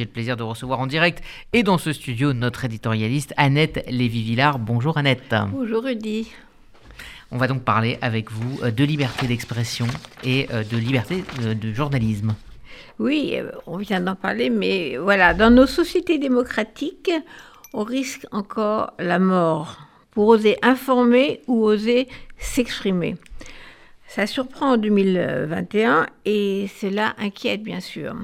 j'ai le plaisir de recevoir en direct et dans ce studio notre éditorialiste Annette Lévy-Villard. Bonjour Annette. Bonjour Rudy. On va donc parler avec vous euh, de liberté d'expression et euh, de liberté de journalisme. Oui, euh, on vient d'en parler, mais voilà, dans nos sociétés démocratiques, on risque encore la mort pour oser informer ou oser s'exprimer. Ça surprend en 2021 et cela inquiète bien sûr.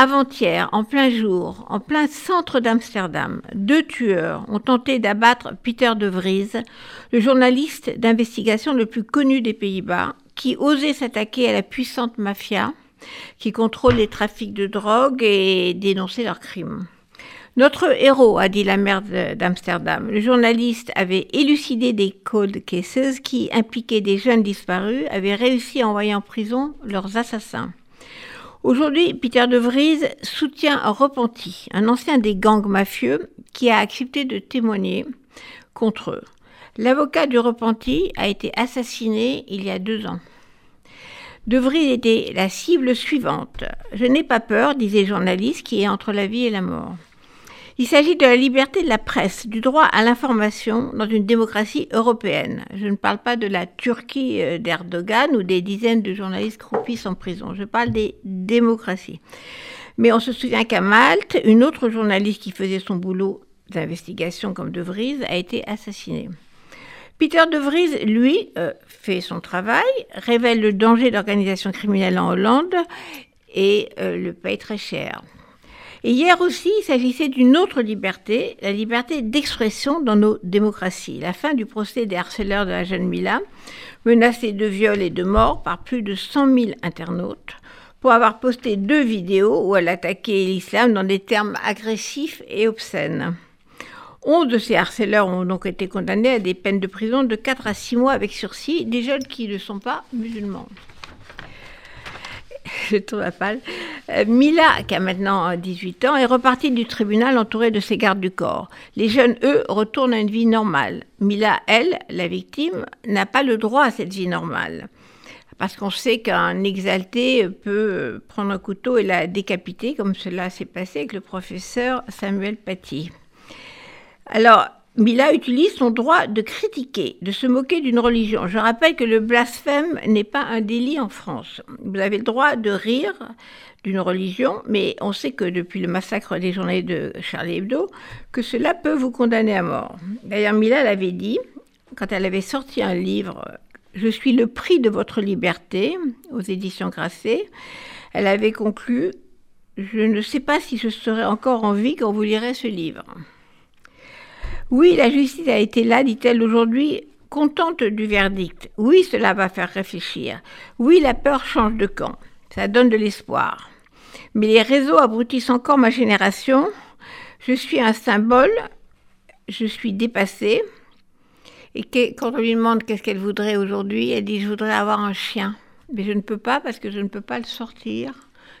Avant-hier, en plein jour, en plein centre d'Amsterdam, deux tueurs ont tenté d'abattre Peter de Vries, le journaliste d'investigation le plus connu des Pays-Bas, qui osait s'attaquer à la puissante mafia qui contrôle les trafics de drogue et dénoncer leurs crimes. Notre héros, a dit la maire d'Amsterdam, le journaliste avait élucidé des cold cases qui impliquaient des jeunes disparus, avait réussi à envoyer en prison leurs assassins. Aujourd'hui, Peter de Vries soutient repenti, un ancien des gangs mafieux, qui a accepté de témoigner contre eux. L'avocat du repenti a été assassiné il y a deux ans. De Vries était la cible suivante. Je n'ai pas peur, disait le journaliste, qui est entre la vie et la mort. Il s'agit de la liberté de la presse, du droit à l'information dans une démocratie européenne. Je ne parle pas de la Turquie euh, d'Erdogan ou des dizaines de journalistes croupissent en prison. Je parle des démocraties. Mais on se souvient qu'à Malte, une autre journaliste qui faisait son boulot d'investigation comme De Vries a été assassinée. Peter De Vries, lui, euh, fait son travail, révèle le danger d'organisation criminelle en Hollande et euh, le paye très cher. Et hier aussi, il s'agissait d'une autre liberté, la liberté d'expression dans nos démocraties. La fin du procès des harceleurs de la jeune Mila, menacée de viol et de mort par plus de 100 000 internautes, pour avoir posté deux vidéos où elle attaquait l'islam dans des termes agressifs et obscènes. Onze de ces harceleurs ont donc été condamnés à des peines de prison de 4 à 6 mois avec sursis, des jeunes qui ne sont pas musulmans. Je trouve. Euh, Mila, qui a maintenant 18 ans, est repartie du tribunal entourée de ses gardes du corps. Les jeunes, eux, retournent à une vie normale. Mila, elle, la victime, n'a pas le droit à cette vie normale. Parce qu'on sait qu'un exalté peut prendre un couteau et la décapiter, comme cela s'est passé avec le professeur Samuel Paty. Alors, Mila utilise son droit de critiquer, de se moquer d'une religion. Je rappelle que le blasphème n'est pas un délit en France. Vous avez le droit de rire d'une religion, mais on sait que depuis le massacre des journées de Charlie Hebdo, que cela peut vous condamner à mort. D'ailleurs, Mila l'avait dit, quand elle avait sorti un livre, Je suis le prix de votre liberté, aux éditions Grasset, elle avait conclu, Je ne sais pas si je serai encore en vie quand vous lirez ce livre. Oui, la justice a été là, dit-elle aujourd'hui, contente du verdict. Oui, cela va faire réfléchir. Oui, la peur change de camp. Ça donne de l'espoir. Mais les réseaux abrutissent encore ma génération. Je suis un symbole. Je suis dépassée. Et quand on lui demande qu'est-ce qu'elle voudrait aujourd'hui, elle dit Je voudrais avoir un chien. Mais je ne peux pas parce que je ne peux pas le sortir.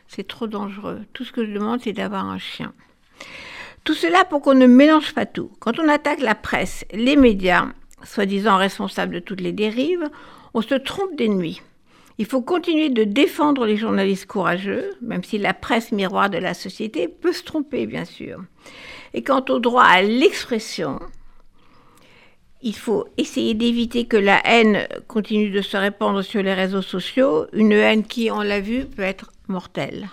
C'est trop dangereux. Tout ce que je demande, c'est d'avoir un chien. Tout cela pour qu'on ne mélange pas tout. Quand on attaque la presse, les médias, soi-disant responsables de toutes les dérives, on se trompe d'ennemis. Il faut continuer de défendre les journalistes courageux, même si la presse miroir de la société peut se tromper, bien sûr. Et quant au droit à l'expression, il faut essayer d'éviter que la haine continue de se répandre sur les réseaux sociaux, une haine qui, on l'a vu, peut être mortelle.